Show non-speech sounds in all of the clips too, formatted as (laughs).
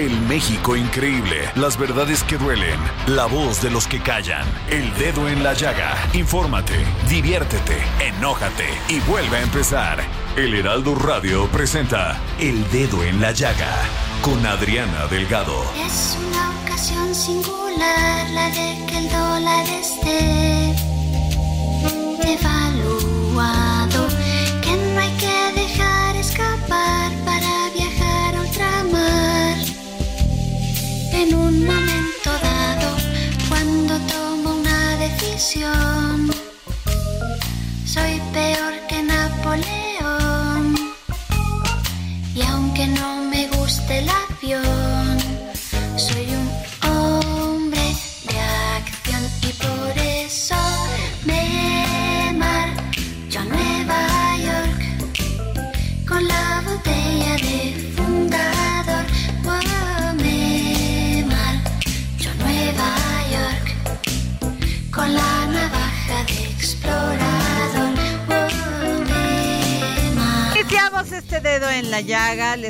El México increíble, las verdades que duelen, la voz de los que callan, el dedo en la llaga. Infórmate, diviértete, enójate y vuelve a empezar. El Heraldo Radio presenta El Dedo en la Llaga con Adriana Delgado. Es una ocasión singular la de que el dólar esté devaluado, que no hay que dejar escapar En un momento dado, cuando tomo una decisión,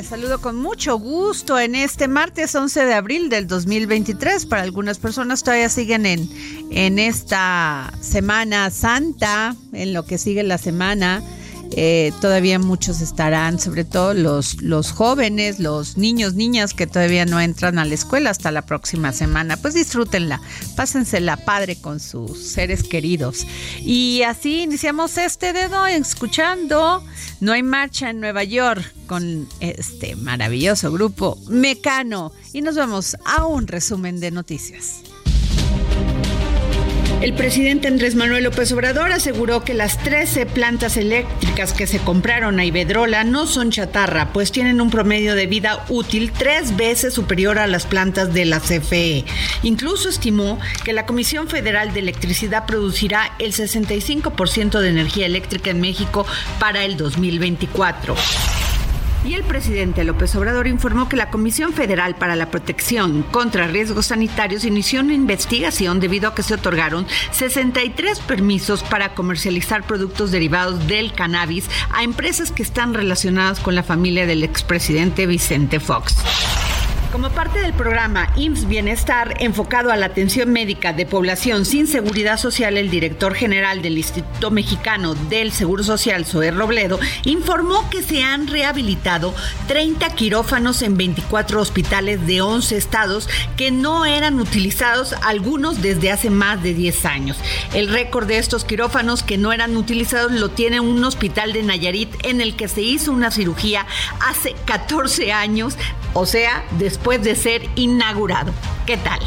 Saludo con mucho gusto en este martes 11 de abril del 2023. Para algunas personas todavía siguen en, en esta Semana Santa, en lo que sigue la semana. Eh, todavía muchos estarán, sobre todo los, los jóvenes, los niños, niñas que todavía no entran a la escuela hasta la próxima semana. Pues disfrútenla, pásensela padre con sus seres queridos. Y así iniciamos este dedo escuchando No hay marcha en Nueva York con este maravilloso grupo Mecano. Y nos vamos a un resumen de noticias. El presidente Andrés Manuel López Obrador aseguró que las 13 plantas eléctricas que se compraron a Iberdrola no son chatarra, pues tienen un promedio de vida útil tres veces superior a las plantas de la CFE. Incluso estimó que la Comisión Federal de Electricidad producirá el 65% de energía eléctrica en México para el 2024. Y el presidente López Obrador informó que la Comisión Federal para la Protección contra Riesgos Sanitarios inició una investigación debido a que se otorgaron 63 permisos para comercializar productos derivados del cannabis a empresas que están relacionadas con la familia del expresidente Vicente Fox. Como parte del programa IMSS Bienestar enfocado a la atención médica de población sin seguridad social, el director general del Instituto Mexicano del Seguro Social, Zoé Robledo, informó que se han rehabilitado 30 quirófanos en 24 hospitales de 11 estados que no eran utilizados, algunos desde hace más de 10 años. El récord de estos quirófanos que no eran utilizados lo tiene un hospital de Nayarit en el que se hizo una cirugía hace 14 años, o sea, después después de ser inaugurado. ¿Qué tal?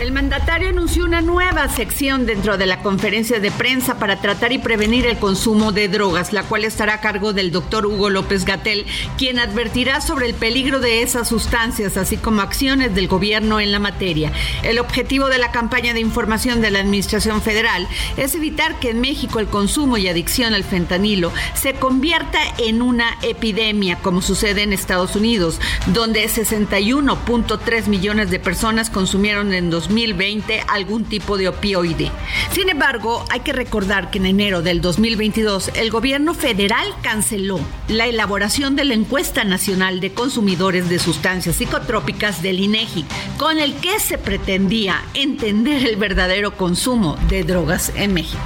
El mandatario anunció una nueva sección dentro de la conferencia de prensa para tratar y prevenir el consumo de drogas, la cual estará a cargo del doctor Hugo López Gatel, quien advertirá sobre el peligro de esas sustancias, así como acciones del gobierno en la materia. El objetivo de la campaña de información de la Administración Federal es evitar que en México el consumo y adicción al fentanilo se convierta en una epidemia, como sucede en Estados Unidos, donde 61.3 millones de personas consumieron en 2020 algún tipo de opioide. Sin embargo, hay que recordar que en enero del 2022 el gobierno federal canceló la elaboración de la encuesta nacional de consumidores de sustancias psicotrópicas del INEGI, con el que se pretendía entender el verdadero consumo de drogas en México.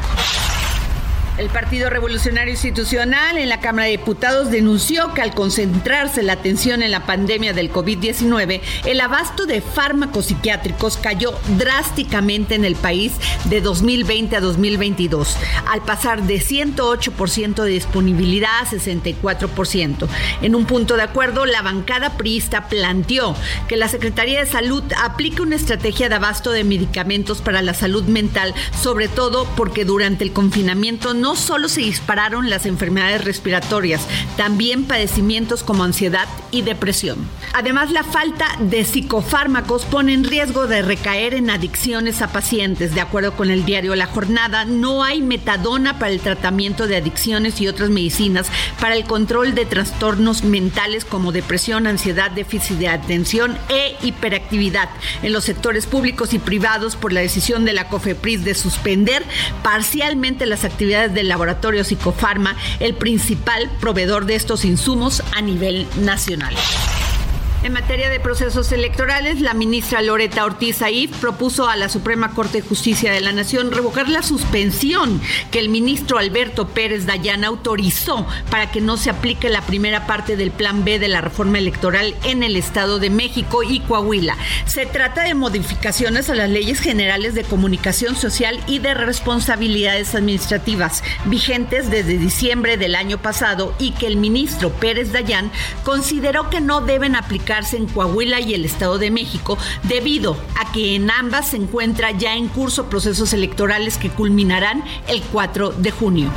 El Partido Revolucionario Institucional en la Cámara de Diputados denunció que al concentrarse la atención en la pandemia del COVID-19, el abasto de fármacos psiquiátricos cayó drásticamente en el país de 2020 a 2022, al pasar de 108% de disponibilidad a 64%. En un punto de acuerdo, la bancada priista planteó que la Secretaría de Salud aplique una estrategia de abasto de medicamentos para la salud mental, sobre todo porque durante el confinamiento no no solo se dispararon las enfermedades respiratorias, también padecimientos como ansiedad y depresión. Además, la falta de psicofármacos pone en riesgo de recaer en adicciones a pacientes. De acuerdo con el diario La Jornada, no hay metadona para el tratamiento de adicciones y otras medicinas para el control de trastornos mentales como depresión, ansiedad, déficit de atención e hiperactividad en los sectores públicos y privados por la decisión de la COFEPRIS de suspender parcialmente las actividades del laboratorio Psicofarma, el principal proveedor de estos insumos a nivel nacional. En materia de procesos electorales, la ministra Loreta Ortiz Aif propuso a la Suprema Corte de Justicia de la Nación revocar la suspensión que el ministro Alberto Pérez Dayan autorizó para que no se aplique la primera parte del Plan B de la reforma electoral en el Estado de México y Coahuila. Se trata de modificaciones a las leyes generales de comunicación social y de responsabilidades administrativas vigentes desde diciembre del año pasado y que el ministro Pérez Dayan consideró que no deben aplicar en Coahuila y el Estado de México debido a que en ambas se encuentra ya en curso procesos electorales que culminarán el 4 de junio.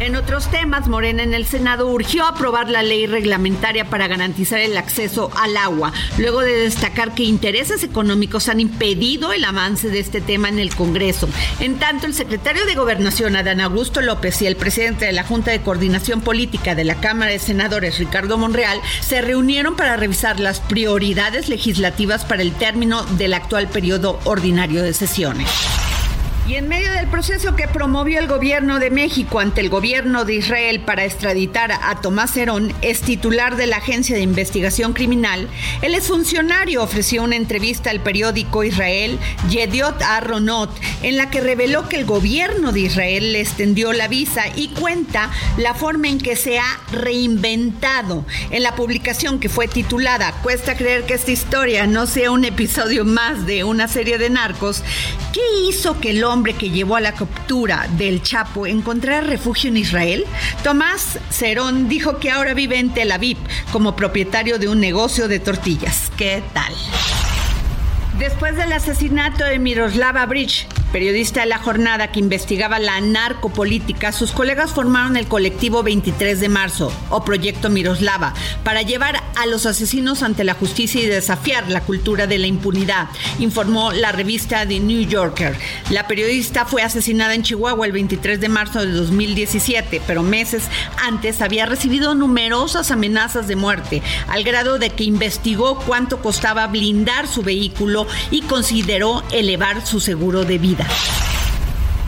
En otros temas, Morena en el Senado urgió aprobar la ley reglamentaria para garantizar el acceso al agua, luego de destacar que intereses económicos han impedido el avance de este tema en el Congreso. En tanto, el secretario de Gobernación, Adán Augusto López, y el presidente de la Junta de Coordinación Política de la Cámara de Senadores, Ricardo Monreal, se reunieron para revisar las prioridades legislativas para el término del actual periodo ordinario de sesiones. Y en medio del proceso que promovió el gobierno de México ante el gobierno de Israel para extraditar a Tomás Herón, es titular de la Agencia de Investigación Criminal, el exfuncionario ofreció una entrevista al periódico Israel Yediot Aronot, en la que reveló que el gobierno de Israel le extendió la visa y cuenta la forma en que se ha reinventado. En la publicación que fue titulada Cuesta creer que esta historia no sea un episodio más de una serie de narcos, ¿qué hizo que el hombre que llevó a la captura del Chapo encontrar refugio en Israel? Tomás Cerón dijo que ahora vive en Tel Aviv como propietario de un negocio de tortillas. ¿Qué tal? Después del asesinato de Miroslava Bridge, periodista de la jornada que investigaba la narcopolítica, sus colegas formaron el colectivo 23 de marzo o Proyecto Miroslava para llevar a los asesinos ante la justicia y desafiar la cultura de la impunidad, informó la revista The New Yorker. La periodista fue asesinada en Chihuahua el 23 de marzo de 2017, pero meses antes había recibido numerosas amenazas de muerte, al grado de que investigó cuánto costaba blindar su vehículo y consideró elevar su seguro de vida.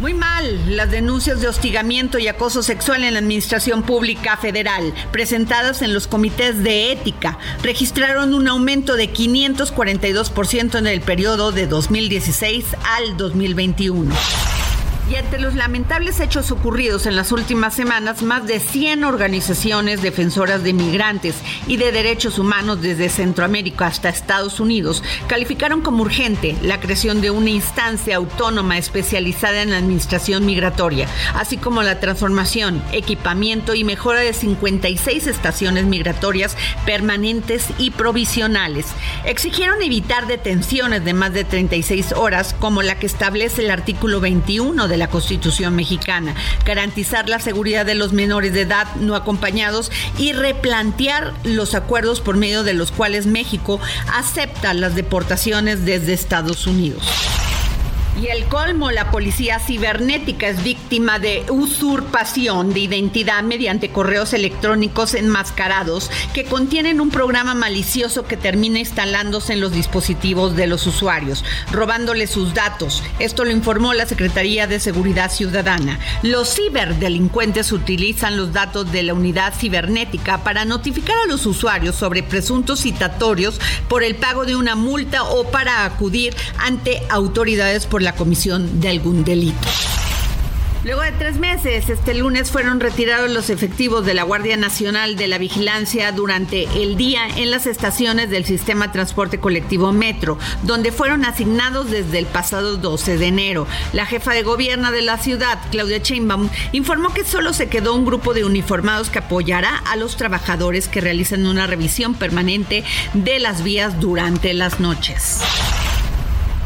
Muy mal las denuncias de hostigamiento y acoso sexual en la Administración Pública Federal presentadas en los comités de ética registraron un aumento de 542% en el periodo de 2016 al 2021. Y ante los lamentables hechos ocurridos en las últimas semanas, más de 100 organizaciones defensoras de migrantes y de derechos humanos desde Centroamérica hasta Estados Unidos calificaron como urgente la creación de una instancia autónoma especializada en la administración migratoria, así como la transformación, equipamiento y mejora de 56 estaciones migratorias permanentes y provisionales. Exigieron evitar detenciones de más de 36 horas como la que establece el artículo 21 de la Constitución mexicana, garantizar la seguridad de los menores de edad no acompañados y replantear los acuerdos por medio de los cuales México acepta las deportaciones desde Estados Unidos. Y el colmo, la policía cibernética es víctima de usurpación de identidad mediante correos electrónicos enmascarados que contienen un programa malicioso que termina instalándose en los dispositivos de los usuarios, robándoles sus datos. Esto lo informó la Secretaría de Seguridad Ciudadana. Los ciberdelincuentes utilizan los datos de la unidad cibernética para notificar a los usuarios sobre presuntos citatorios por el pago de una multa o para acudir ante autoridades por la comisión de algún delito. Luego de tres meses, este lunes fueron retirados los efectivos de la Guardia Nacional de la Vigilancia durante el día en las estaciones del sistema transporte colectivo Metro, donde fueron asignados desde el pasado 12 de enero. La jefa de gobierno de la ciudad, Claudia Sheinbaum, informó que solo se quedó un grupo de uniformados que apoyará a los trabajadores que realizan una revisión permanente de las vías durante las noches.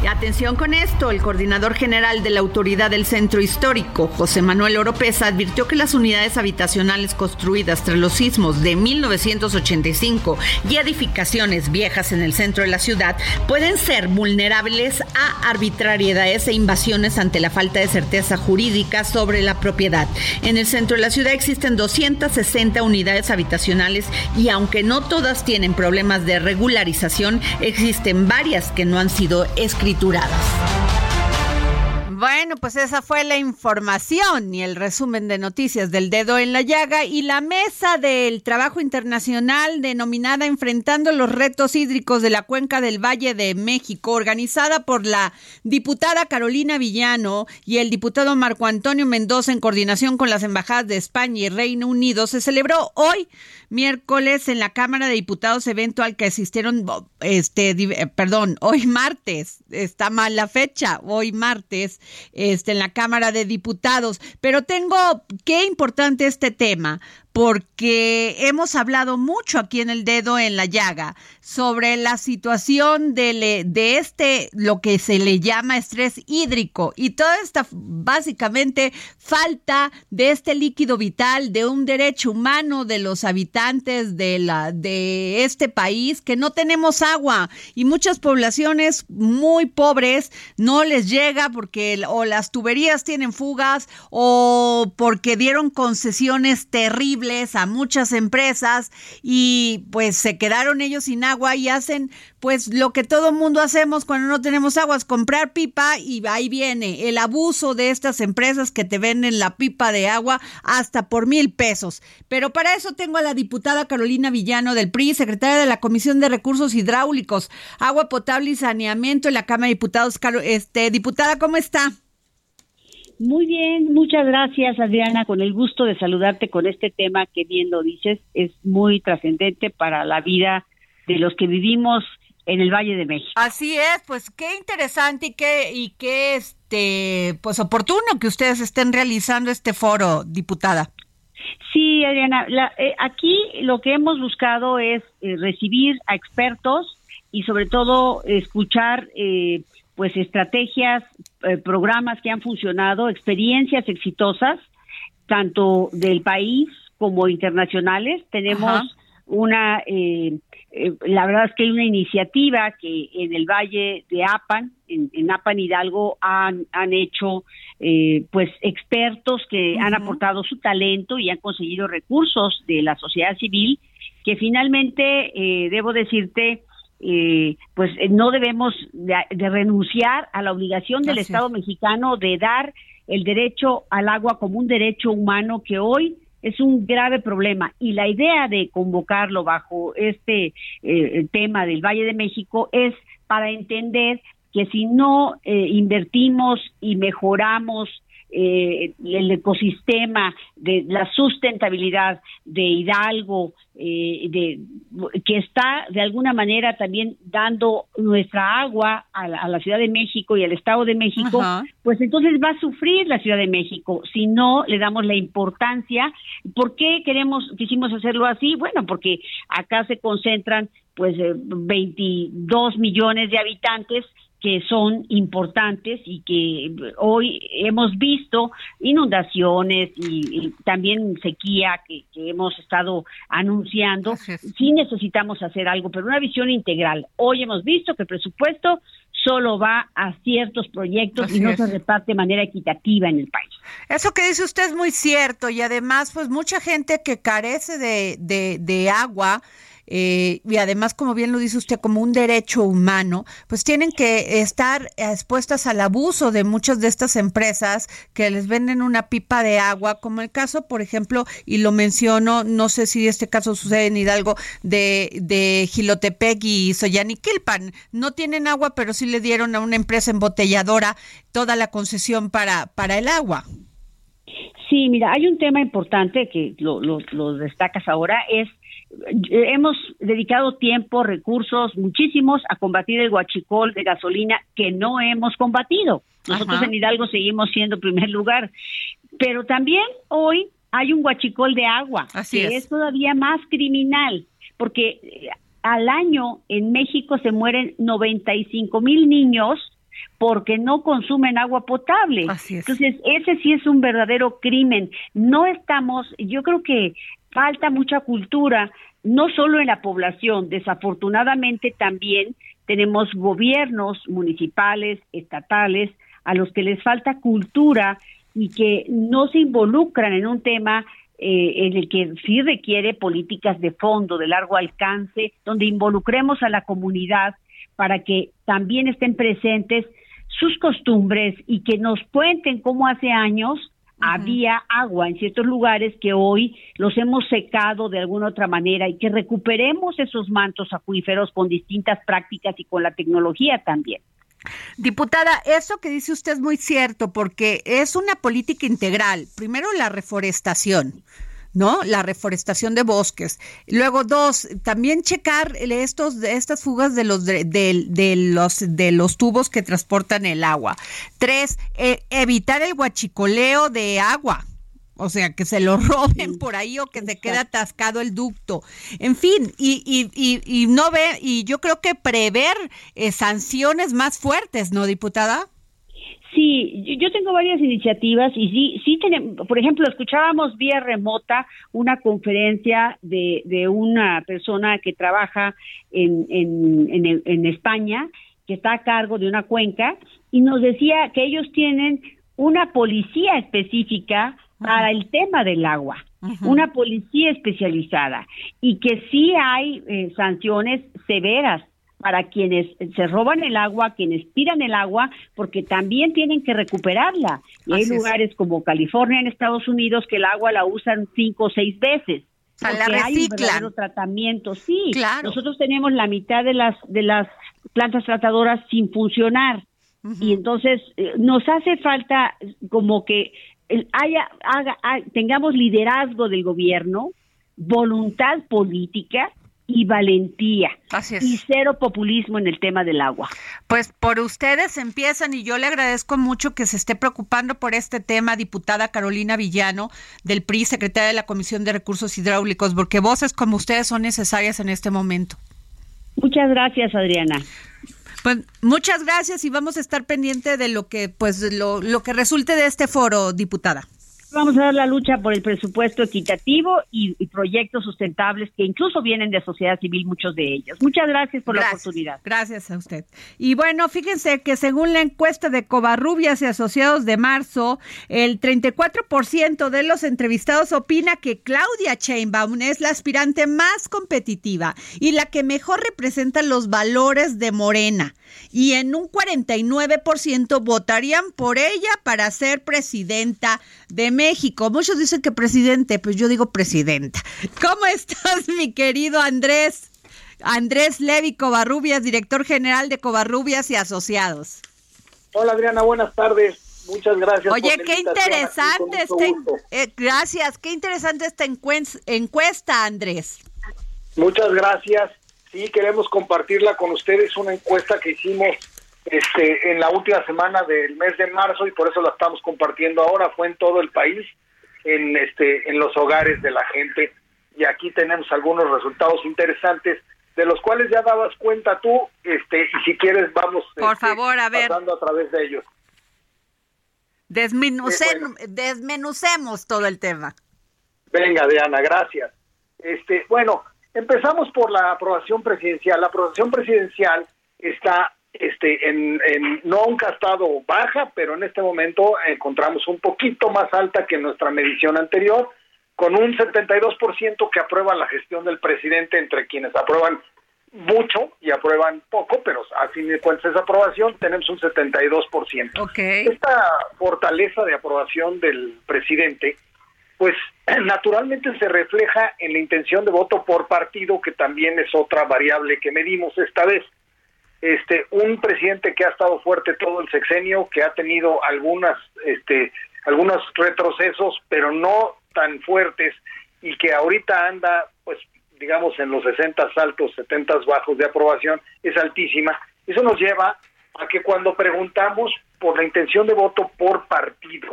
Atención con esto, el coordinador general de la Autoridad del Centro Histórico, José Manuel Oropesa, advirtió que las unidades habitacionales construidas tras los sismos de 1985 y edificaciones viejas en el centro de la ciudad pueden ser vulnerables a arbitrariedades e invasiones ante la falta de certeza jurídica sobre la propiedad. En el centro de la ciudad existen 260 unidades habitacionales y aunque no todas tienen problemas de regularización, existen varias que no han sido escritas escrituradas bueno, pues esa fue la información y el resumen de noticias del dedo en la llaga y la mesa del trabajo internacional denominada Enfrentando los retos hídricos de la cuenca del Valle de México, organizada por la diputada Carolina Villano y el diputado Marco Antonio Mendoza en coordinación con las embajadas de España y Reino Unido, se celebró hoy miércoles en la Cámara de Diputados, evento al que asistieron, este, eh, perdón, hoy martes, está mal la fecha, hoy martes, este, en la Cámara de Diputados. Pero tengo, qué importante este tema, porque hemos hablado mucho aquí en el dedo en la llaga sobre la situación de, de, este, lo que se le llama estrés hídrico. Y toda esta básicamente falta de este líquido vital, de un derecho humano de los habitantes de, la, de este país, que no tenemos agua. Y muchas poblaciones muy pobres no les llega porque o las tuberías tienen fugas o porque dieron concesiones terribles a muchas empresas y pues se quedaron ellos sin agua y hacen pues lo que todo mundo hacemos cuando no tenemos agua es comprar pipa y ahí viene el abuso de estas empresas que te venden la pipa de agua hasta por mil pesos. Pero para eso tengo a la diputada Carolina Villano del PRI, secretaria de la Comisión de Recursos Hidráulicos, Agua Potable y Saneamiento en la Cámara de Diputados. Este, diputada, ¿cómo está? Muy bien, muchas gracias Adriana, con el gusto de saludarte con este tema que bien lo dices, es muy trascendente para la vida de los que vivimos en el Valle de México. Así es, pues qué interesante y qué y qué este pues oportuno que ustedes estén realizando este foro, diputada. Sí, Adriana, eh, aquí lo que hemos buscado es eh, recibir a expertos y sobre todo escuchar eh, pues estrategias, eh, programas que han funcionado, experiencias exitosas, tanto del país como internacionales. Tenemos una, eh, eh, la verdad es que hay una iniciativa que en el Valle de Apan, en, Apan Hidalgo, han, han hecho pues expertos que han aportado su talento y han conseguido recursos de la sociedad civil, que finalmente, debo decirte, eh, pues eh, no debemos de, renunciar a la obligación del Estado mexicano de dar el derecho al agua como un derecho humano que hoy es un grave problema. Y la idea de convocarlo bajo este eh, tema del Valle de México es para entender que si no eh, invertimos y mejoramos eh, el ecosistema, de la sustentabilidad de Hidalgo, eh, de, que está de alguna manera también dando nuestra agua a la, Ciudad de México y al Estado de México, pues entonces va a sufrir la Ciudad de México si no le damos la importancia. ¿Por qué queremos, quisimos hacerlo así? Bueno, porque acá se concentran pues 22 eh, millones de habitantes que son importantes y que hoy hemos visto inundaciones y, también sequía que, hemos estado anunciando. Sí necesitamos hacer algo, pero una visión integral. Hoy hemos visto que el presupuesto solo va a ciertos proyectos y no se reparte de manera equitativa en el país. Eso que dice usted es muy cierto y además pues mucha gente que carece de, de, de agua eh, y además, como bien lo dice usted, como un derecho humano, pues tienen que estar expuestas al abuso de muchas de estas empresas que les venden una pipa de agua, como el caso, por ejemplo, y lo menciono, no sé si este caso sucede en Hidalgo, de, de Gilotepec y Soyaniquilpan. No tienen agua, pero sí le dieron a una empresa embotelladora toda la concesión para, para el agua. Sí, mira, hay un tema importante que lo, lo, destacas ahora, es hemos dedicado tiempo, recursos, muchísimos a combatir el guachicol de gasolina que no hemos combatido. Nosotros en Hidalgo seguimos siendo primer lugar, pero también hoy hay un guachicol de agua que es. todavía más criminal, porque eh, al año en México se mueren 95 mil niños porque no consumen agua potable. Entonces, ese sí es un verdadero crimen. No estamos, yo creo que falta mucha cultura, no solo en la población, desafortunadamente también tenemos gobiernos municipales, estatales, a los que les falta cultura y que no se involucran en un tema eh, en el que sí requiere políticas de fondo, de largo alcance, donde involucremos a la comunidad para que también estén presentes sus costumbres y que nos cuenten cómo hace años había agua en ciertos lugares que hoy los hemos secado de alguna otra manera y que recuperemos esos mantos acuíferos con distintas prácticas y con la tecnología también. Diputada, eso que dice usted es muy cierto porque es una política integral. Primero la reforestación. ¿No? La reforestación de bosques. Luego, dos, también checar estos, estas fugas de los, de, los, de los tubos que transportan el agua. Tres, eh, evitar el guachicoleo de agua. O sea, que se lo (laughs) roben por ahí o que se quede atascado el ducto. En fin, y, y, y, y no ve, y yo creo que prever eh, sanciones más fuertes, ¿no, diputada? Sí, yo tengo varias iniciativas y sí, sí tenemos, por ejemplo, escuchábamos vía remota una conferencia de, de una persona que trabaja en, en, en, España, que está a cargo de una cuenca, y nos decía que ellos tienen una policía específica para el tema del agua, una policía especializada, y que sí hay eh, sanciones severas para quienes se roban el agua, quienes tiran el agua, porque también tienen que recuperarla. Y hay lugares como California en Estados Unidos que el agua la usan cinco o seis veces. Porque hay un verdadero tratamiento. Sí, nosotros tenemos la mitad de las de las plantas tratadoras sin funcionar. Y entonces eh, nos hace falta como que haya, haga, tengamos liderazgo del gobierno, voluntad política y valentía. Y cero populismo en el tema del agua. Pues por ustedes empiezan y yo le agradezco mucho que se esté preocupando por este tema, diputada Carolina Villano del PRI, secretaria de la Comisión de Recursos Hidráulicos, porque voces como ustedes son necesarias en este momento. Muchas gracias, Adriana. Pues muchas gracias y vamos a estar pendiente de lo que pues lo, lo que resulte de este foro, diputada. Vamos a dar la lucha por el presupuesto equitativo y, proyectos sustentables que incluso vienen de sociedad civil, muchos de ellos. Muchas gracias por la oportunidad. Gracias a usted. Y bueno, fíjense que según la encuesta de Covarrubias y Asociados de marzo, el 34% de los entrevistados opina que Claudia Chainbaum es la aspirante más competitiva y la que mejor representa los valores de Morena. Y en un 49% votarían por ella para ser presidenta de México. Muchos dicen que presidente, pues yo digo presidenta. ¿Cómo estás, (laughs) mi querido Andrés? Andrés Levi Covarrubias, director general de Covarrubias y Asociados. Hola Adriana, buenas tardes. Muchas gracias. Oye, qué interesante esta, eh, gracias, qué interesante esta encuesta, Andrés. Muchas gracias. Sí, queremos compartirla con ustedes, una encuesta que hicimos este, en la última semana del mes de marzo y por eso la estamos compartiendo ahora. Fue en todo el país, en, este, en los hogares de la gente. Y aquí tenemos algunos resultados interesantes de los cuales ya dabas cuenta tú, este, y si quieres vamos por este, favor a ver pasando a través de ellos. Desmenucemos todo el tema. Venga, Diana, gracias. Este, bueno, empezamos por la aprobación presidencial. La aprobación presidencial está este, en, en, nunca ha estado baja, pero en este momento encontramos un poquito más alta que nuestra medición anterior, con un 72% que aprueba la gestión del presidente, entre quienes aprueban mucho y aprueban poco, pero a fin de cuentas esa aprobación tenemos un 72%. Okay. Esta fortaleza de aprobación del presidente, pues (clears throat) naturalmente se refleja en la intención de voto por partido, que también es otra variable que medimos esta vez este un presidente que ha estado fuerte todo el sexenio, que ha tenido algunas este algunos retrocesos, pero no tan fuertes y que ahorita anda, pues, digamos, en los 60 altos, 70 bajos de aprobación, es altísima. Eso nos lleva a que cuando preguntamos por la intención de voto por partido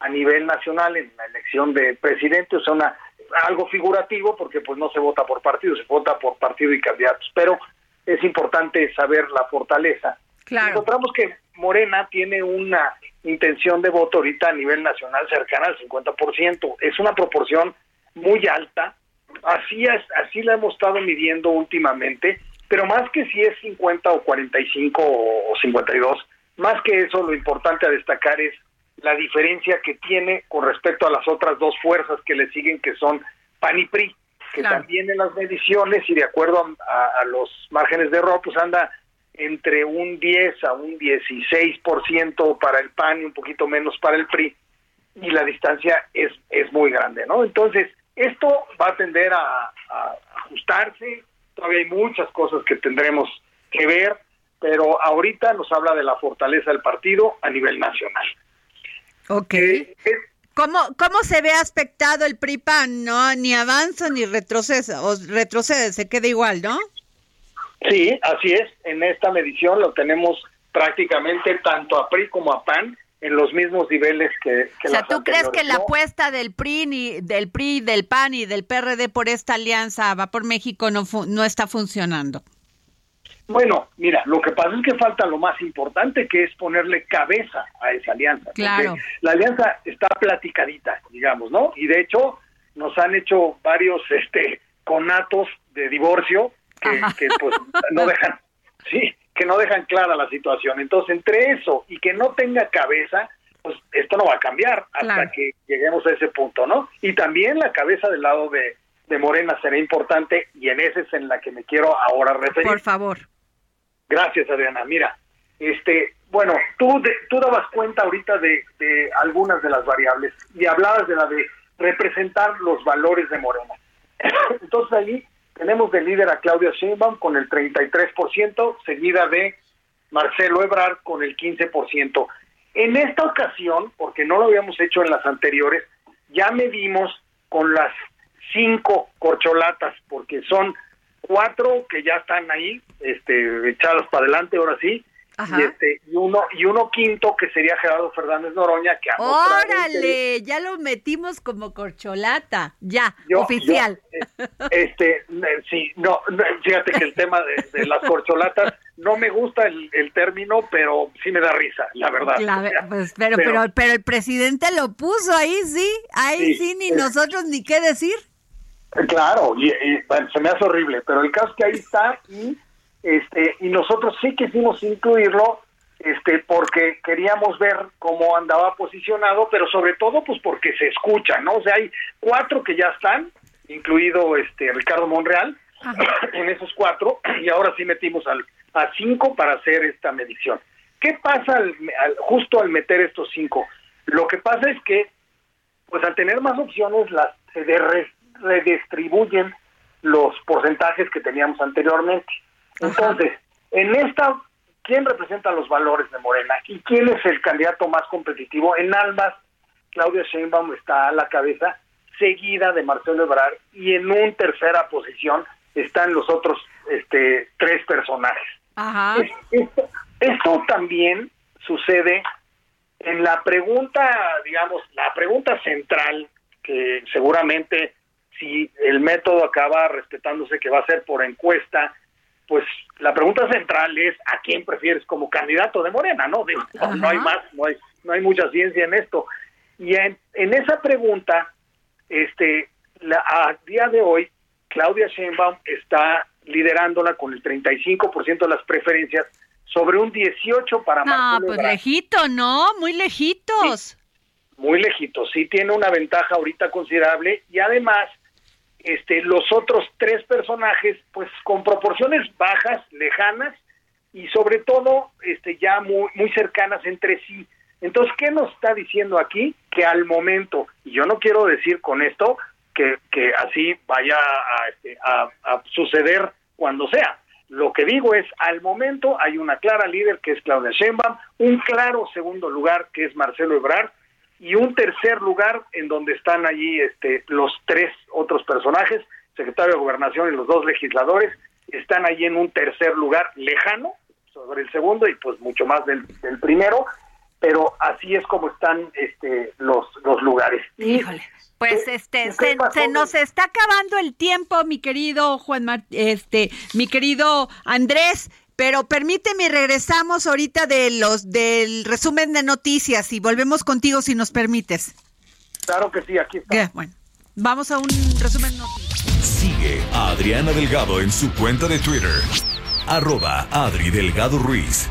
a nivel nacional en la elección de presidente, o sea, una, algo figurativo porque pues no se vota por partido, se vota por partido y candidatos, pero es importante saber la fortaleza. Encontramos que Morena tiene una intención de voto ahorita a nivel nacional cercana al 50%, es una proporción muy alta, así es, así la hemos estado midiendo últimamente, pero más que si es 50 o 45 o 52, más que eso lo importante a destacar es la diferencia que tiene con respecto a las otras dos fuerzas que le siguen, que son PAN y PRI, que también en las mediciones y de acuerdo a, los márgenes de error, pues anda entre un 10 a un 16% para el PAN y un poquito menos para el PRI, y la distancia es, es muy grande, ¿no? Entonces, esto va a tender a, a ajustarse, todavía hay muchas cosas que tendremos que ver, pero ahorita nos habla de la fortaleza del partido a nivel nacional. Ok. Eh, ¿Cómo, ¿Cómo se ve aspectado el PRI-PAN? ¿No? Ni avanza ni retrocede, o retrocede, se queda igual, ¿no? Sí, así es. En esta medición lo tenemos prácticamente tanto a PRI como a PAN en los mismos niveles que, que O sea, ¿tú crees que la apuesta del PRI, ni, del PRI, del PAN y del PRD por esta alianza va por México no, no está funcionando? Bueno, mira, lo que pasa es que falta lo más importante, que es ponerle cabeza a esa alianza. Claro. La alianza está platicadita, digamos, ¿no? Y de hecho nos han hecho varios (laughs) este conatos de divorcio que, pues no dejan, (laughs) sí, que no dejan clara la situación. Entonces, entre eso y que no tenga cabeza, pues esto no va a cambiar hasta que lleguemos a ese punto, ¿no? Y también la cabeza del lado de, de Morena será importante y en ese es en la que me quiero ahora referir. Por favor. Gracias, Adriana. Mira, este, bueno, tú, tú dabas cuenta ahorita de, algunas de las variables y hablabas de la de representar los valores de Morena. (coughs) Entonces ahí tenemos de líder a Claudia Sheinbaum con el 33%, seguida de Marcelo Ebrard con el 15%. En esta ocasión, porque no lo habíamos hecho en las anteriores, ya medimos con las cinco corcholatas, porque son cuatro que ya están ahí, este, echados para adelante, ahora sí, y este y uno y uno quinto que sería Gerardo Fernández Noroña que órale ya lo metimos como corcholata ya oficial. este sí no, fíjate que el tema de, las corcholatas no me gusta el, término pero sí me da risa la verdad. Pues, pero, pero, pero el presidente lo puso ahí sí ahí sí, ni nosotros ni qué decir Claro, y, se me hace horrible, pero el caso es que ahí está y este y nosotros sí quisimos incluirlo este porque queríamos ver cómo andaba posicionado, pero sobre todo pues porque se escucha, ¿no? O sea, hay cuatro que ya están, incluido este Ricardo Monreal, (clears throat) en esos cuatro y ahora sí metimos al a cinco para hacer esta medición. ¿Qué pasa al, justo al meter estos cinco? Lo que pasa es que pues al tener más opciones las se redistribuyen los porcentajes que teníamos anteriormente. Entonces, en esta, ¿quién representa los valores de Morena y quién es el candidato más competitivo? En ambas, Claudia Sheinbaum está a la cabeza, seguida de Marcelo Ebrard, y en una tercera posición están los otros este, tres personajes. Esto, esto también sucede en la pregunta, digamos, la pregunta central que seguramente si el método acaba respetándose que va a ser por encuesta, pues la pregunta central es a quién prefieres como candidato de Morena, ¿no? no, hay más, no hay, no hay mucha ciencia en esto. Y en, esa pregunta, este, la, a día de hoy, Claudia Sheinbaum está liderándola con el 35% de las preferencias sobre un 18 para No, pues lejito, ¿no? Muy lejitos. muy lejitos. Sí tiene una ventaja ahorita considerable y además este, los otros tres personajes, pues con proporciones bajas, lejanas y sobre todo este, ya muy, muy cercanas entre sí. Entonces, ¿qué nos está diciendo aquí? Que al momento, y yo no quiero decir con esto que, que así vaya a, este, a, a suceder cuando sea. Lo que digo es, al momento hay una clara líder que es Claudia Sheinbaum, un claro segundo lugar que es Marcelo Ebrard, y un tercer lugar en donde están allí este, los tres otros personajes, secretario de Gobernación y los dos legisladores, están allí en un tercer lugar lejano sobre el segundo y pues mucho más del, primero, pero así es como están este, los, los lugares. Híjole. Pues este se, se, nos está acabando el tiempo, mi querido Juan este, mi querido Andrés. Pero permíteme, regresamos ahorita de los del resumen de noticias y volvemos contigo si nos permites. Claro que sí, aquí está. Bueno, vamos a un resumen de noticias. Sigue a Adriana Delgado en su cuenta de Twitter arroba Adri Delgado Ruiz.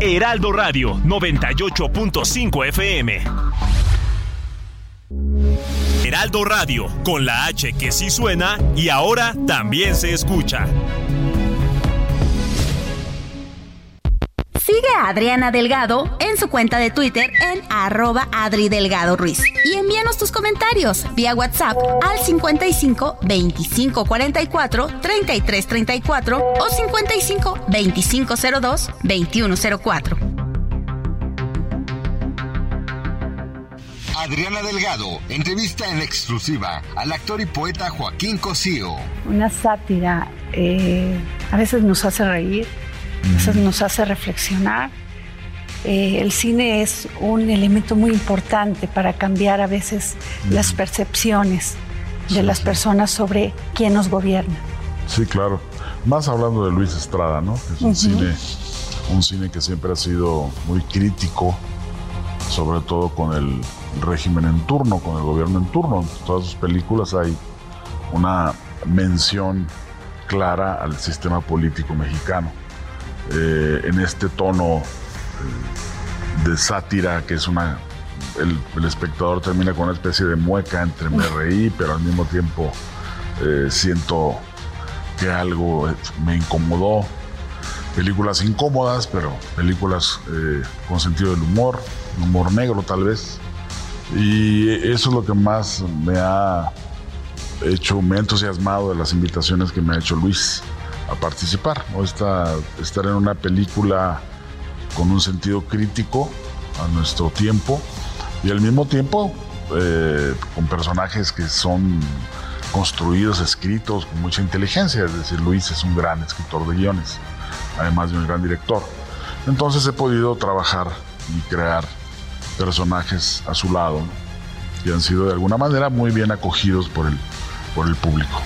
Heraldo Radio 98.5 FM. Heraldo Radio, con la H que sí suena y ahora también se escucha. Sigue a Adriana Delgado en su cuenta de Twitter en arroba Adri Delgado Ruiz. Y envíanos tus comentarios vía WhatsApp al 55 25 44 33 34 o 55 25 02 21 04. Adriana Delgado entrevista en exclusiva al actor y poeta Joaquín Cosío. Una sátira eh, a veces nos hace reír eso nos hace reflexionar. Eh, el cine es un elemento muy importante para cambiar a veces las percepciones de las personas sobre quién nos gobierna. Sí, claro. Más hablando de Luis Estrada, ¿no? Es un cine, un cine que siempre ha sido muy crítico, sobre todo con el régimen en turno, con el gobierno en turno. En todas sus películas hay una mención clara al sistema político mexicano. Eh, en este tono eh, de sátira que es una el, espectador termina con una especie de mueca entre me reí pero al mismo tiempo eh, siento que algo me incomodó. Películas incómodas pero películas con sentido del humor humor negro tal vez. Y eso es lo que más me ha hecho me ha entusiasmado de las invitaciones que me ha hecho Luis a participar, o estar en una película con un sentido crítico a nuestro tiempo y al mismo tiempo eh, con personajes que son construidos, escritos con mucha inteligencia, es decir, Luis es un gran escritor de guiones, además de un gran director. Entonces he podido trabajar y crear personajes a su lado que han sido de alguna manera muy bien acogidos por el público.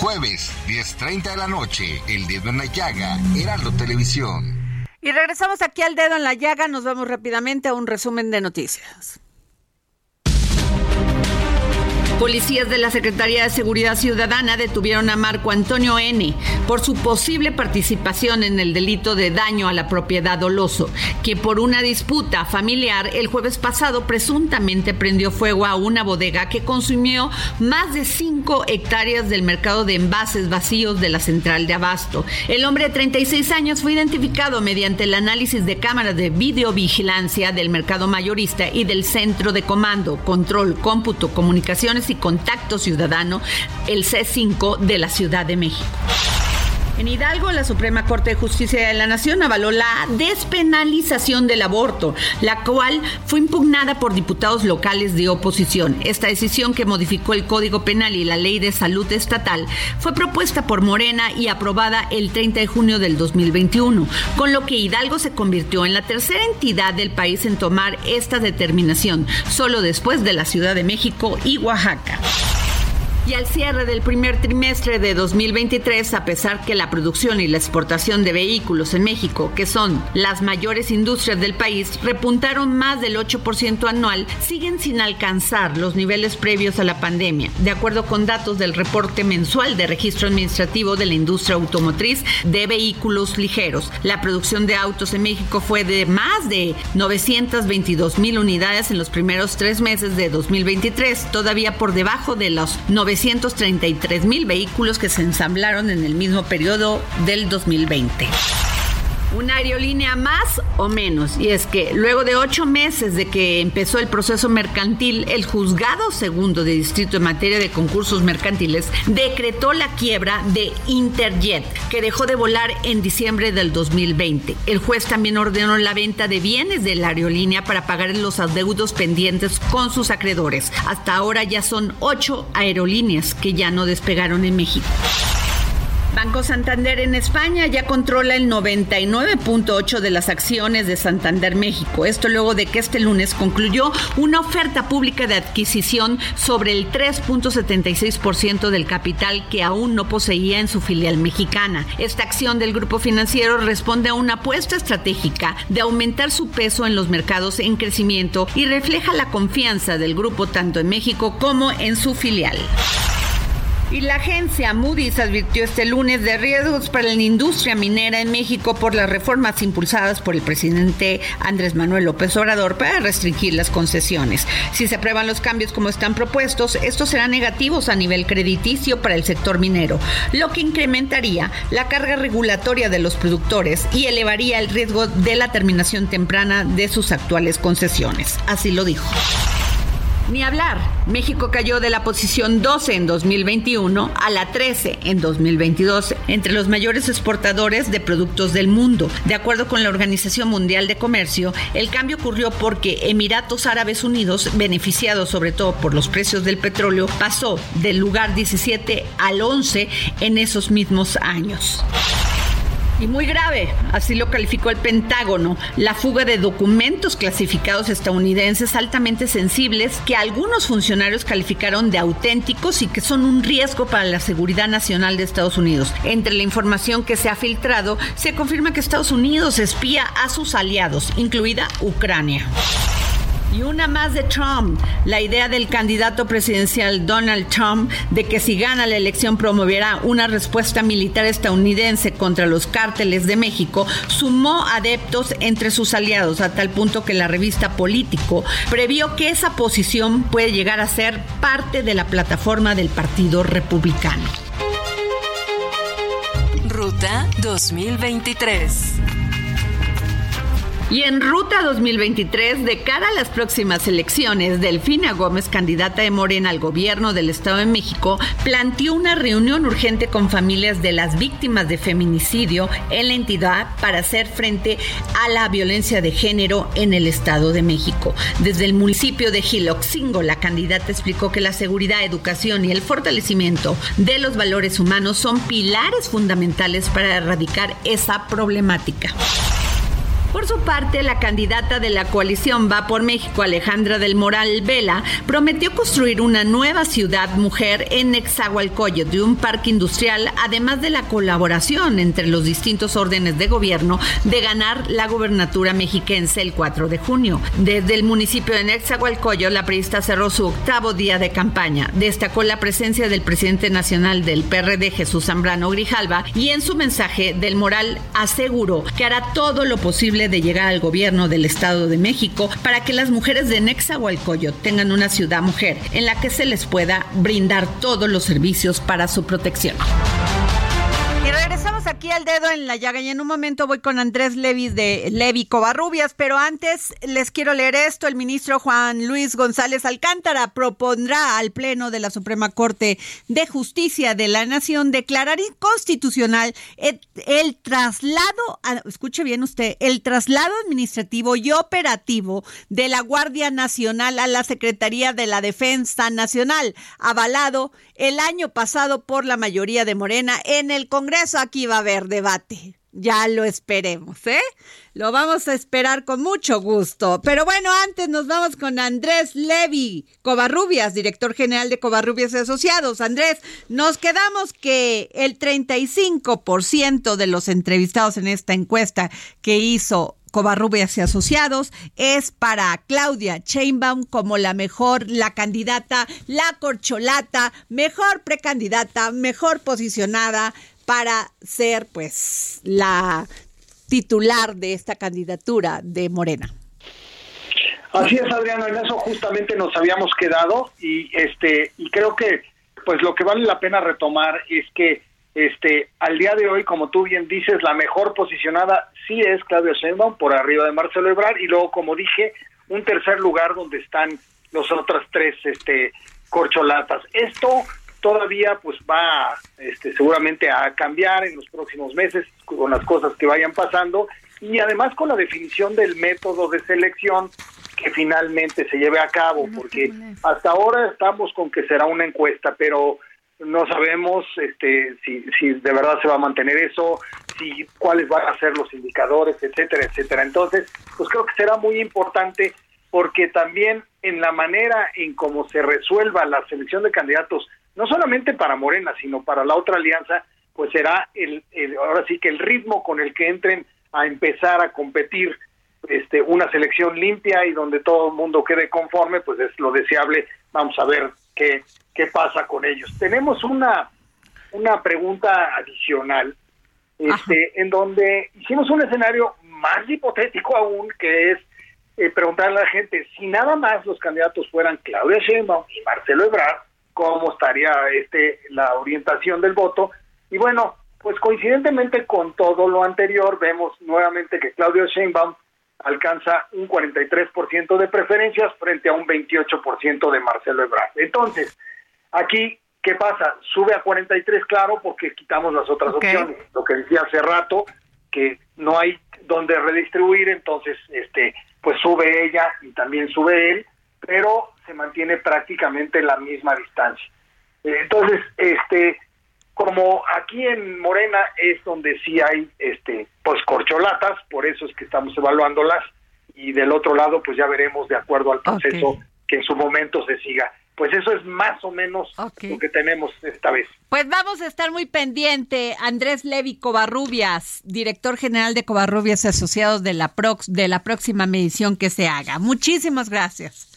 Jueves, 10.30 de la noche, El Dedo en la Llaga, Heraldo Televisión. Y regresamos aquí al Dedo en la Llaga, nos vamos rápidamente a un resumen de noticias. Policías de la Secretaría de Seguridad Ciudadana detuvieron a Marco Antonio N. por su posible participación en el delito de daño a la propiedad doloso, que por una disputa familiar el jueves pasado presuntamente prendió fuego a una bodega que consumió más de 5 hectáreas del mercado de envases vacíos de la central de Abasto. El hombre de 36 años fue identificado mediante el análisis de cámaras de videovigilancia del mercado mayorista y del Centro de Comando, Control, Cómputo, Comunicaciones y Contacto Ciudadano, el C5 de la Ciudad de México. En Hidalgo, la Suprema Corte de Justicia de la Nación avaló la despenalización del aborto, la cual fue impugnada por diputados locales de oposición. Esta decisión que modificó el Código Penal y la Ley de Salud Estatal fue propuesta por Morena y aprobada el 30 de junio del 2021, con lo que Hidalgo se convirtió en la tercera entidad del país en tomar esta determinación, solo después de la Ciudad de México y Oaxaca. Y al cierre del primer trimestre de 2023, a pesar que la producción y la exportación de vehículos en México, que son las mayores industrias del país, repuntaron más del 8% anual, siguen sin alcanzar los niveles previos a la pandemia, de acuerdo con datos del reporte mensual de registro administrativo de la industria automotriz de vehículos ligeros. La producción de autos en México fue de más de 922 mil unidades en los primeros tres meses de 2023, todavía por debajo de los 900 333 mil vehículos que se ensamblaron en el mismo periodo del 2020 una aerolínea más o menos. Y es que luego de ocho meses de que empezó el proceso mercantil, el juzgado segundo de distrito en materia de concursos mercantiles decretó la quiebra de Interjet, que dejó de volar en diciembre del 2020. El juez también ordenó la venta de bienes de la aerolínea para pagar los adeudos pendientes con sus acreedores. Hasta ahora ya son ocho aerolíneas que ya no despegaron en México. Banco Santander en España ya controla el 99.8 de las acciones de Santander México. Esto luego de que este lunes concluyó una oferta pública de adquisición sobre el 3.76% del capital que aún no poseía en su filial mexicana. Esta acción del grupo financiero responde a una apuesta estratégica de aumentar su peso en los mercados en crecimiento y refleja la confianza del grupo tanto en México como en su filial. Y la agencia Moody's advirtió este lunes de riesgos para la industria minera en México por las reformas impulsadas por el presidente Andrés Manuel López Obrador para restringir las concesiones. Si se aprueban los cambios como están propuestos, estos serán negativos a nivel crediticio para el sector minero, lo que incrementaría la carga regulatoria de los productores y elevaría el riesgo de la terminación temprana de sus actuales concesiones. Así lo dijo. Ni hablar, México cayó de la posición 12 en 2021 a la 13 en 2022 entre los mayores exportadores de productos del mundo. De acuerdo con la Organización Mundial de Comercio, el cambio ocurrió porque Emiratos Árabes Unidos, beneficiado sobre todo por los precios del petróleo, pasó del lugar 17 al 11 en esos mismos años. Y muy grave, así lo calificó el Pentágono, la fuga de documentos clasificados estadounidenses altamente sensibles que algunos funcionarios calificaron de auténticos y que son un riesgo para la seguridad nacional de Estados Unidos. Entre la información que se ha filtrado, se confirma que Estados Unidos espía a sus aliados, incluida Ucrania. Y una más de Trump, la idea del candidato presidencial Donald Trump de que si gana la elección promoverá una respuesta militar estadounidense contra los cárteles de México, sumó adeptos entre sus aliados a tal punto que la revista Político previó que esa posición puede llegar a ser parte de la plataforma del Partido Republicano. Ruta 2023. Y en Ruta 2023, de cara a las próximas elecciones, Delfina Gómez, candidata de Morena al gobierno del Estado de México, planteó una reunión urgente con familias de las víctimas de feminicidio en la entidad para hacer frente a la violencia de género en el Estado de México. Desde el municipio de Giloxingo, la candidata explicó que la seguridad, educación y el fortalecimiento de los valores humanos son pilares fundamentales para erradicar esa problemática. Por su parte, la candidata de la coalición Va por México, Alejandra del Moral Vela, prometió construir una nueva ciudad mujer en Nexahualcoyot de un parque industrial, además de la colaboración entre los distintos órdenes de gobierno de ganar la gubernatura mexiquense el 4 de junio. Desde el municipio de Nexahualcoyot, la periodista cerró su octavo día de campaña. Destacó la presencia del presidente nacional del PRD, Jesús Zambrano Grijalva, y en su mensaje del Moral aseguró que hará todo lo posible de llegar al gobierno del Estado de México para que las mujeres de Nexahualcoyot tengan una ciudad mujer en la que se les pueda brindar todos los servicios para su protección aquí al dedo en la llaga y en un momento voy con Andrés Levi de Levi Covarrubias, pero antes les quiero leer esto. El ministro Juan Luis González Alcántara propondrá al Pleno de la Suprema Corte de Justicia de la Nación declarar inconstitucional el, el traslado, escuche bien usted, el traslado administrativo y operativo de la Guardia Nacional a la Secretaría de la Defensa Nacional, avalado el año pasado por la mayoría de Morena en el Congreso. Aquí va a haber debate. ya lo esperemos, ¿eh? Lo vamos a esperar con mucho gusto. Pero bueno, antes nos vamos con Andrés Levy, Covarrubias, director general de Covarrubias Asociados. Andrés, nos quedamos que el 35% de los entrevistados en esta encuesta que hizo Covarrubias y Asociados es para Claudia Chainbaum como la mejor, la candidata, la corcholata, mejor precandidata, mejor posicionada para ser pues la titular de esta candidatura de Morena. Así es, Adriano, en eso justamente nos habíamos quedado y este y creo que pues lo que vale la pena retomar es que este al día de hoy, como tú bien dices, la mejor posicionada sí es Claudia Sheinbaum por arriba de Marcelo Ebrard y luego como dije, un tercer lugar donde están los otras tres este corcholatas. Esto todavía pues va este, seguramente a cambiar en los próximos meses con las cosas que vayan pasando y además con la definición del método de selección que finalmente se lleve a cabo, porque hasta ahora estamos con que será una encuesta, pero no sabemos este, si, si de verdad se va a mantener eso, si cuáles van a ser los indicadores, etcétera, etcétera. Entonces, pues creo que será muy importante porque también en la manera en cómo se resuelva la selección de candidatos no solamente para Morena, sino para la otra alianza, pues será el, ahora sí que el ritmo con el que entren a empezar a competir este una selección limpia y donde todo el mundo quede conforme, pues es lo deseable. Vamos a ver qué qué pasa con ellos. Tenemos una una pregunta adicional este en donde hicimos un escenario más hipotético aún que es eh, preguntarle a la gente si nada más los candidatos fueran Claudia Sheinbaum y Marcelo Ebrard cómo estaría este la orientación del voto y bueno pues coincidentemente con todo lo anterior vemos nuevamente que Claudio Sheinbaum alcanza un 43% de preferencias frente a un 28% de Marcelo Ebrard. Entonces, aquí ¿qué pasa? Sube a 43 claro porque quitamos las otras opciones. Lo que decía hace rato que no hay donde redistribuir, entonces este pues sube ella y también sube él, pero se mantiene prácticamente la misma distancia. Eh, entonces, este, como aquí en Morena es donde sí hay, este, pues corcholatas, por eso es que estamos evaluándolas, y del otro lado, pues ya veremos de acuerdo al proceso que en su momento se siga. Pues eso es más o menos lo que tenemos esta vez. Pues vamos a estar muy pendiente. Andrés Levi Covarrubias, director general de Covarrubias Asociados de la, Prox, de la próxima medición que se haga. Muchísimas gracias.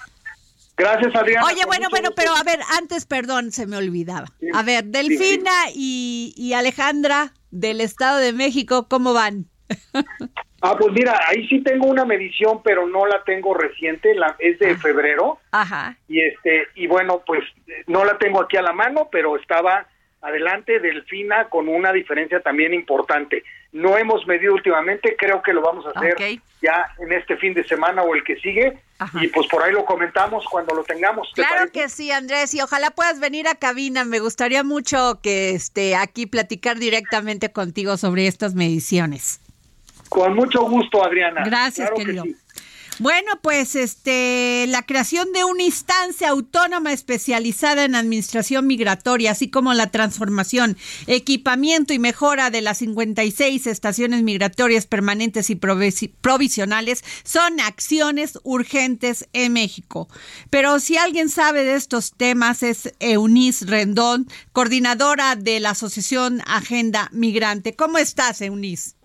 Gracias, Adriana. Oye, bueno, bueno, pero a ver, antes, perdón, se me olvidaba. a ver, Delfina Y, y Alejandra del Estado de México, ¿cómo van? (laughs) Ah, pues mira, ahí sí tengo una medición, pero no la tengo reciente, la, es de febrero. Ajá. Y este, y bueno, pues no la tengo aquí a la mano, pero estaba adelante Delfina con una diferencia también importante. No hemos medido últimamente, creo que lo vamos a hacer ya en este fin de semana o el que sigue, y pues por ahí lo comentamos cuando lo tengamos. Claro que sí, Andrés, y ojalá puedas venir a cabina. Me gustaría mucho que esté aquí platicar directamente contigo sobre estas mediciones. Con mucho gusto, Adriana. Gracias, querido. Bueno, pues este la creación de una instancia autónoma especializada en administración migratoria, así como la transformación, equipamiento y mejora de las 56 estaciones migratorias permanentes y provisionales son acciones urgentes en México. Pero si alguien sabe de estos temas es Eunice Rendón, coordinadora de la Asociación Agenda Migrante. ¿Cómo estás, Eunice?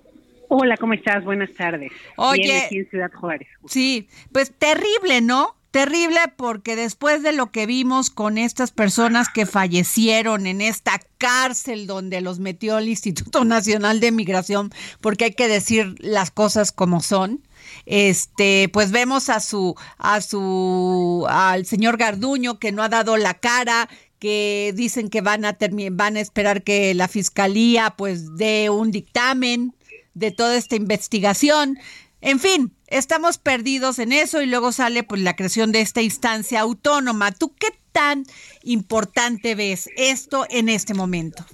Hola, ¿cómo estás? Buenas tardes. Oye, aquí en Ciudad Juárez. Sí, pues terrible, ¿no? Terrible porque después de lo que vimos con estas personas que fallecieron en esta cárcel donde los metió el Instituto Nacional de Migración, porque hay que decir las cosas como son, este, pues vemos a su, a su, al señor Garduño que no ha dado la cara, que dicen que van a van a esperar que la fiscalía pues dé un dictamen de toda esta investigación. En fin, estamos perdidos en eso y luego sale pues la creación de esta instancia autónoma. ¿Tú qué tan importante ves esto en este momento?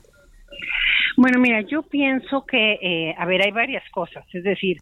Bueno, mira, yo pienso que, eh, a ver, hay varias cosas. Es decir,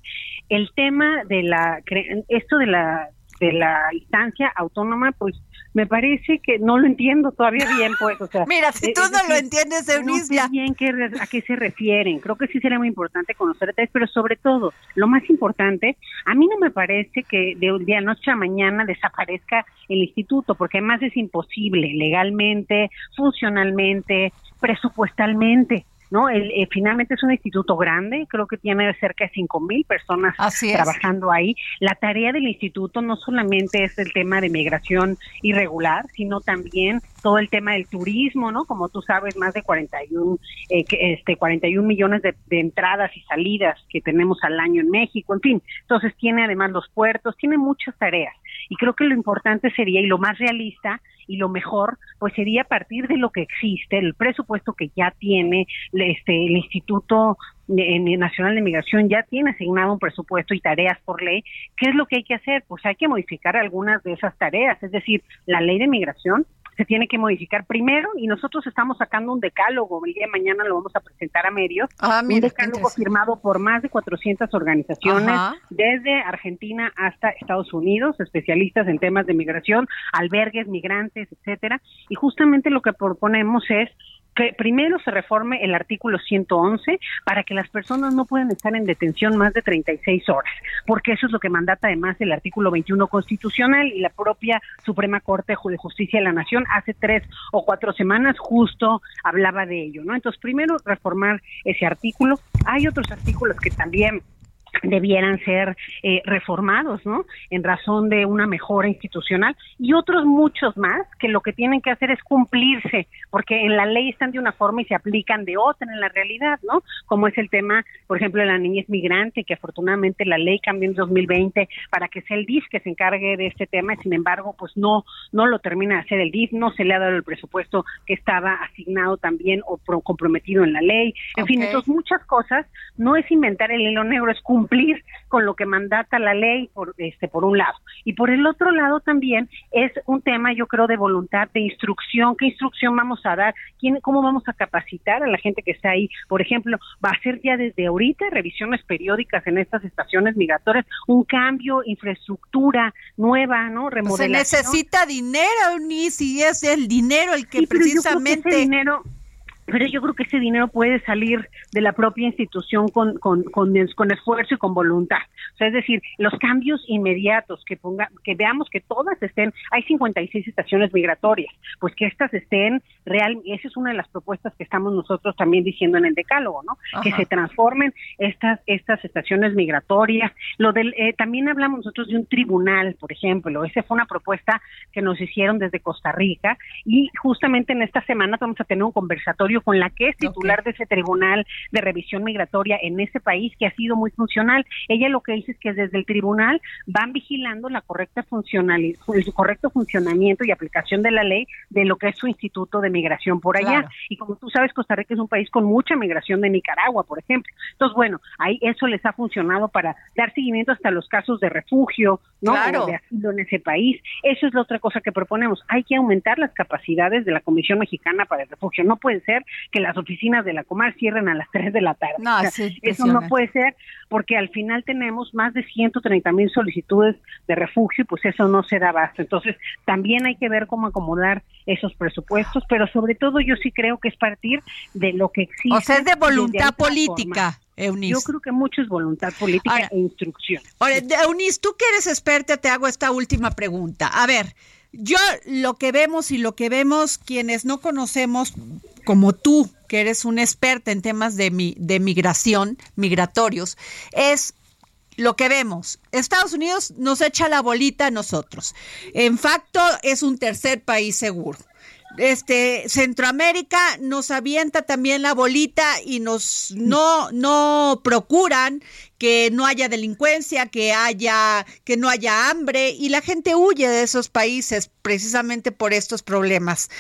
el tema de la, esto de la de la instancia autónoma, pues me parece que no lo entiendo todavía bien, pues, o sea. (laughs) Mira, si tú no lo entiendes, Eunice, no sé bien qué, a qué se refieren. Creo que sí sería muy importante conocer detalles, pero sobre todo, lo más importante, a mí no me parece que de un día a noche a mañana desaparezca el instituto, porque además es imposible legalmente, funcionalmente, presupuestalmente. ¿No? El, eh, finalmente es un instituto grande, creo que tiene cerca de cinco mil personas trabajando ahí. La tarea del instituto no solamente es el tema de migración irregular, sino también todo el tema del turismo, ¿no? Como tú sabes, más de 41, eh, este, 41 millones de, de entradas y salidas que tenemos al año en México, en fin. Entonces tiene además los puertos, tiene muchas tareas. Y creo que lo importante sería, y lo más realista, y lo mejor pues sería partir de lo que existe, el presupuesto que ya tiene este el Instituto Nacional de Migración ya tiene asignado un presupuesto y tareas por ley. ¿Qué es lo que hay que hacer? Pues hay que modificar algunas de esas tareas, es decir, la ley de migración se tiene que modificar primero y nosotros estamos sacando un decálogo, el día de mañana lo vamos a presentar a medios, ah, un decálogo firmado por más de 400 organizaciones desde Argentina hasta Estados Unidos, especialistas en temas de migración, albergues, migrantes, etcétera, y justamente lo que proponemos es que primero se reforme el artículo 111 para que las personas no puedan estar en detención más de 36 horas, porque eso es lo que mandata además el artículo 21 constitucional y la propia Suprema Corte de Justicia de la Nación hace tres o cuatro semanas justo hablaba de ello, ¿no? Entonces, primero reformar ese artículo. Hay otros artículos que también debieran ser eh, reformados, ¿no? En razón de una mejora institucional y otros muchos más que lo que tienen que hacer es cumplirse, porque en la ley están de una forma y se aplican de otra en la realidad, ¿no? Como es el tema, por ejemplo, de la niñez migrante, que afortunadamente la ley cambió en 2020 para que sea el DIF que se encargue de este tema, y sin embargo, pues no no lo termina de hacer el DIF, no se le ha dado el presupuesto que estaba asignado también o comprometido en la ley. En fin, entonces muchas cosas no es inventar el hilo negro, es cumplir cumplir con lo que mandata la ley por este por un lado. Y por el otro lado también es un tema yo creo de voluntad de instrucción. Qué instrucción vamos a dar quién cómo vamos a capacitar a la gente que está ahí por ejemplo va a ser ya desde ahorita revisiones periódicas en estas estaciones migratorias un cambio infraestructura nueva no remodelación se necesita dinero ni si es el dinero el que precisamente dinero pero yo creo que ese dinero puede salir de la propia institución con, con, con, esfuerzo y con voluntad. O sea, es decir, los cambios inmediatos, que ponga, que veamos que todas estén, hay 56 estaciones migratorias, pues que estas estén real, esa es una de las propuestas que estamos nosotros también diciendo en el decálogo, ¿no? Que se transformen estas, estas estaciones migratorias. Lo del, eh, también hablamos nosotros de un tribunal, por ejemplo, esa fue una propuesta que nos hicieron desde Costa Rica y justamente en esta semana vamos a tener un conversatorio con la que es titular de ese tribunal de revisión migratoria en ese país que ha sido muy funcional. Ella lo que dice es que desde el tribunal van vigilando la correcta funcionalidad, el correcto funcionamiento y aplicación de la ley de lo que es su instituto de migración por allá. Y como tú sabes, Costa Rica es un país con mucha migración de Nicaragua, por ejemplo. Entonces, bueno, ahí eso les ha funcionado para dar seguimiento hasta los casos de refugio, ¿no? O de asilo en ese país. Eso es la otra cosa que proponemos. Hay que aumentar las capacidades de la Comisión Mexicana para el Refugio. No puede ser que las oficinas de la Comar cierren a las (laughs) 3 de la tarde. No, eso no puede ser porque al final tenemos más de 130 mil solicitudes de refugio y pues eso no se da basta. Entonces también hay que ver cómo acomodar esos presupuestos, pero sobre todo yo sí creo que es partir de lo que existe. O sea, es de voluntad política. Eunice. Yo creo que mucho es voluntad política e instrucción. Ahora, Eunice, tú que eres experta, te hago esta última pregunta. A ver, yo lo que vemos y lo que vemos quienes no conocemos como tú, que eres una experta en temas de, mi, de migración, migratorios, es lo que vemos. Estados Unidos nos echa la bolita a nosotros. En facto, es un tercer país seguro. Este Centroamérica nos avienta también la bolita y nos no no procuran que no haya delincuencia, que haya que no haya hambre y la gente huye de esos países precisamente por estos problemas.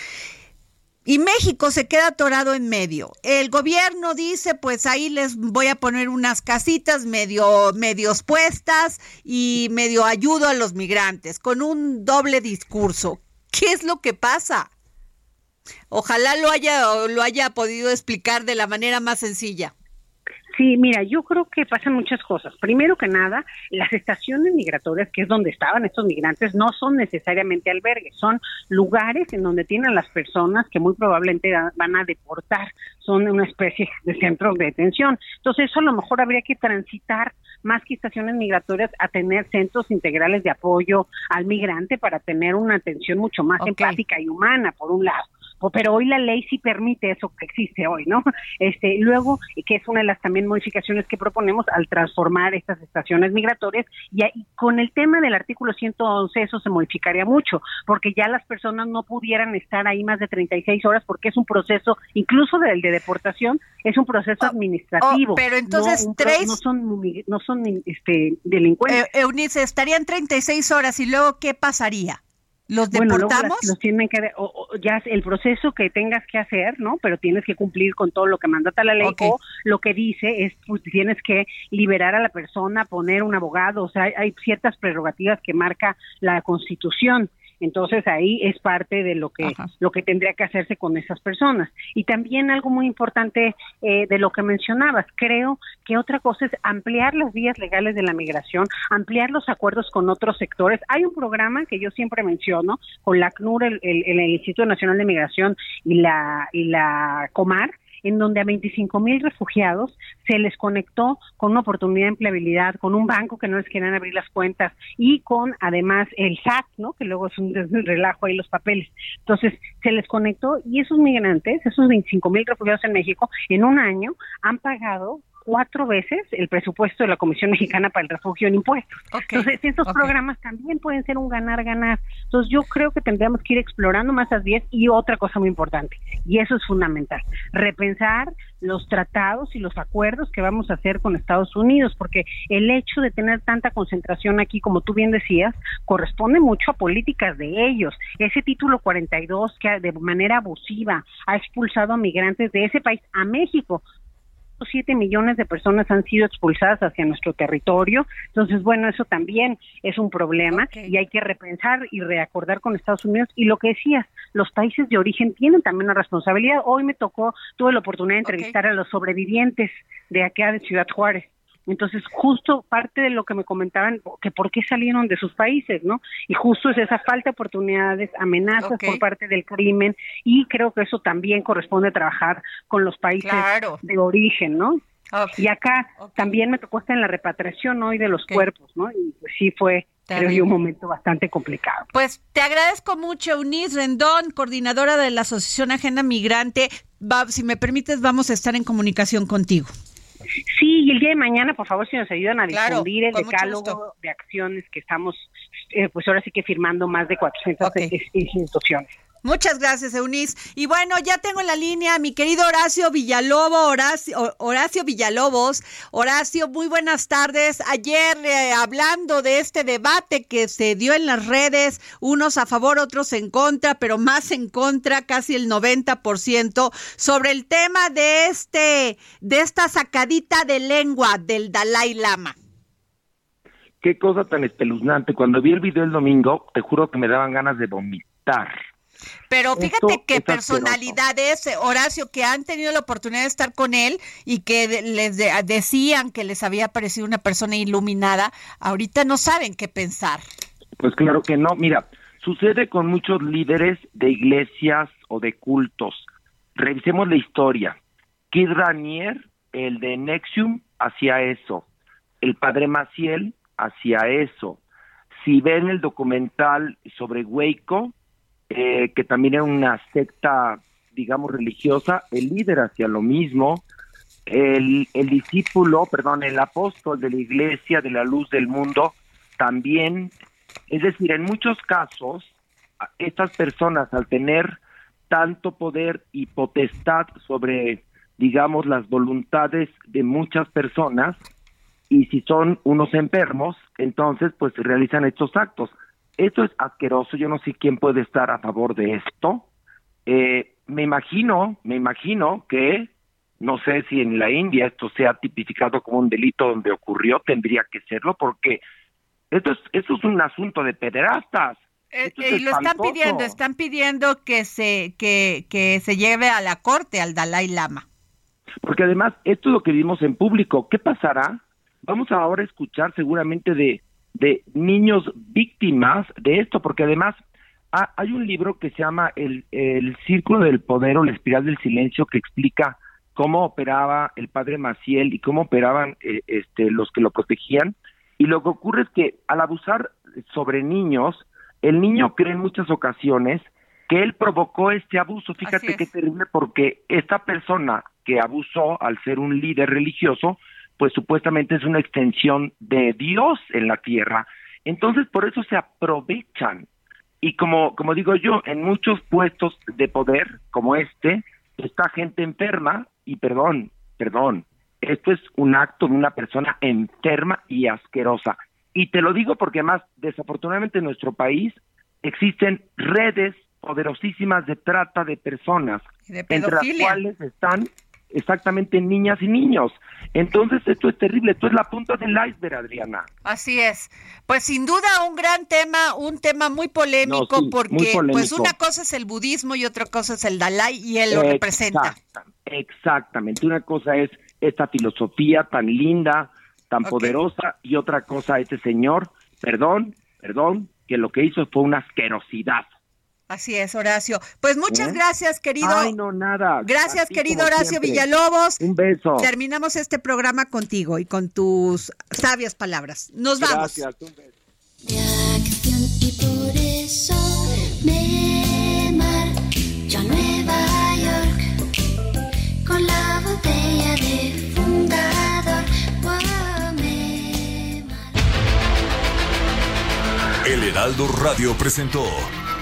Y México se queda atorado en medio. El gobierno dice, pues ahí les voy a poner unas casitas medio, medios puestas y medio ayudo a los migrantes, con un doble discurso. ¿Qué es lo que pasa? Ojalá lo haya, lo haya podido explicar de la manera más sencilla. Sí, mira, yo creo que pasan muchas cosas. Primero que nada, las estaciones migratorias, que es donde estaban estos migrantes, no son necesariamente albergues, son lugares en donde tienen las personas que muy probablemente van a deportar, son una especie de centros de detención. Entonces, eso a lo mejor habría que transitar más que estaciones migratorias a tener centros integrales de apoyo al migrante para tener una atención mucho más empática y humana, por un lado pero hoy la ley sí permite eso que existe hoy, ¿no? Este, luego, que es una de las también modificaciones que proponemos al transformar estas estaciones migratorias, y, con el tema del artículo 111 eso se modificaría mucho, porque ya las personas no pudieran estar ahí más de 36 horas porque es un proceso, incluso del de deportación, es un proceso oh, administrativo. Oh, pero entonces no, tres... No son, no son este, delincuentes. Eh, Eunice, estarían 36 horas y luego, ¿qué pasaría? ¿Los deportamos? los tienen que, o, ya el proceso que tengas que hacer, ¿no? Pero tienes que cumplir con todo lo que mandata la ley o lo que dice es, pues tienes que liberar a la persona, poner un abogado, o sea, hay ciertas prerrogativas que marca la Constitución. Entonces ahí es parte de lo que lo que tendría que hacerse con esas personas. Y también algo muy importante eh, de lo que mencionabas, creo que otra cosa es ampliar las vías legales de la migración, ampliar los acuerdos con otros sectores. Hay un programa que yo siempre menciono con la CNUR, el, el Instituto Nacional de Migración y la y la Comar en donde a 25 mil refugiados se les conectó con una oportunidad de empleabilidad, con un banco que no les querían abrir las cuentas y con además el SAT, ¿no? que luego es un relajo ahí los papeles. Entonces, se les conectó y esos migrantes, esos 25 mil refugiados en México, en un año han pagado cuatro veces el presupuesto de la Comisión (laughs) Mexicana para el Refugio en Impuestos. Entonces, estos programas también pueden ser un ganar-ganar. Entonces, yo creo que tendríamos que ir explorando más las vías y otra cosa muy importante, y eso es fundamental, repensar los tratados y los acuerdos que vamos a hacer con Estados Unidos, porque el hecho de tener tanta concentración aquí, como tú bien decías, corresponde mucho a políticas de ellos. Ese título 42 que de manera abusiva ha expulsado a migrantes de ese país a México, siete millones de personas han sido expulsadas hacia nuestro territorio. Entonces, bueno, eso también es un problema y hay que repensar y reacordar con Estados Unidos. Y lo que decías, los países de origen tienen también una responsabilidad. Hoy me tocó, tuve la oportunidad de entrevistar a los sobrevivientes de acá de Ciudad Juárez entonces, justo parte de lo que me comentaban, que por qué salieron de sus países, ¿no? Y justo es esa falta de oportunidades, amenazas por parte del crimen, y creo que eso también corresponde a trabajar con los países de origen, ¿no? Y acá también me tocó estar en la repatriación hoy de los cuerpos, ¿no? Y pues sí fue creo un momento bastante complicado. Pues te agradezco mucho, Eunice Rendón, coordinadora de la Asociación Agenda Migrante. si me permites, vamos a estar en comunicación contigo. Sí, y el día de mañana, por favor, si nos ayudan a difundir el decálogo de acciones que estamos, eh, pues ahora sí que firmando más de 400 instituciones. Muchas gracias, Eunice. Y bueno, ya tengo en la línea a mi querido Horacio Villalobos, Horacio, Horacio Villalobos. Horacio, muy buenas tardes. Ayer eh, hablando de este debate que se dio en las redes, unos a favor, otros en contra, pero más en contra, casi el 90%, sobre el tema de este, de esta sacadita de lengua del Dalai Lama. Qué cosa tan espeluznante. Cuando vi el video el domingo, te juro que me daban ganas de vomitar pero fíjate que personalidades, Horacio, que han tenido la oportunidad de estar con él y que les decían que les había parecido una persona iluminada, ahorita no saben qué pensar. Pues claro que no. Mira, sucede con muchos líderes de iglesias o de cultos. Revisemos la historia. Kid Ranier, el de Nexium, hacía eso. El padre Maciel hacía eso. Si ven el documental sobre Waco, eh, que también era una secta, digamos, religiosa, el líder hacía lo mismo, el, el discípulo, perdón, el apóstol de la iglesia de la luz del mundo, también, es decir, en muchos casos, estas personas al tener tanto poder y potestad sobre, digamos, las voluntades de muchas personas, y si son unos enfermos, entonces pues realizan estos actos. Esto es asqueroso, yo no sé quién puede estar a favor de esto. Eh, me imagino, me imagino que, no sé si en la India esto sea tipificado como un delito donde ocurrió, tendría que serlo, porque esto es, esto es un asunto de pederastas. Eh, y lo están pidiendo, están pidiendo que se, que, que se lleve a la corte al Dalai Lama. Porque además, esto es lo que vimos en público. ¿Qué pasará? Vamos ahora a escuchar seguramente de, de niños víctimas de esto, porque además hay un libro que se llama el, el Círculo del Poder o la Espiral del Silencio que explica cómo operaba el padre Maciel y cómo operaban eh, este, los que lo protegían. Y lo que ocurre es que al abusar sobre niños, el niño cree en muchas ocasiones que él provocó este abuso. Fíjate qué terrible porque esta persona que abusó al ser un líder religioso, pues supuestamente es una extensión de Dios en la tierra. Entonces por eso se aprovechan. Y como, como digo yo, en muchos puestos de poder como este, está gente enferma y perdón, perdón, esto es un acto de una persona enferma y asquerosa. Y te lo digo porque más desafortunadamente en nuestro país existen redes poderosísimas de trata de personas, entre las cuales están exactamente niñas y niños. Entonces esto es terrible, esto es la punta del iceberg, Adriana. Así es. Pues sin duda un gran tema, un tema muy polémico porque pues una cosa es el budismo y otra cosa es el Dalai y él lo representa. Exactamente, una cosa es esta filosofía tan linda, tan poderosa y otra cosa este señor, perdón, perdón, que lo que hizo fue una asquerosidad. Así es, Horacio. Pues muchas ¿Eh? gracias, querido. Ay, no, nada. Gracias, querido Horacio Villalobos. Un beso. Terminamos este programa contigo y con tus sabias palabras. Nos vamos. Gracias, un beso. y por eso me marcho a Nueva York con la botella de fundador. El Heraldo Radio presentó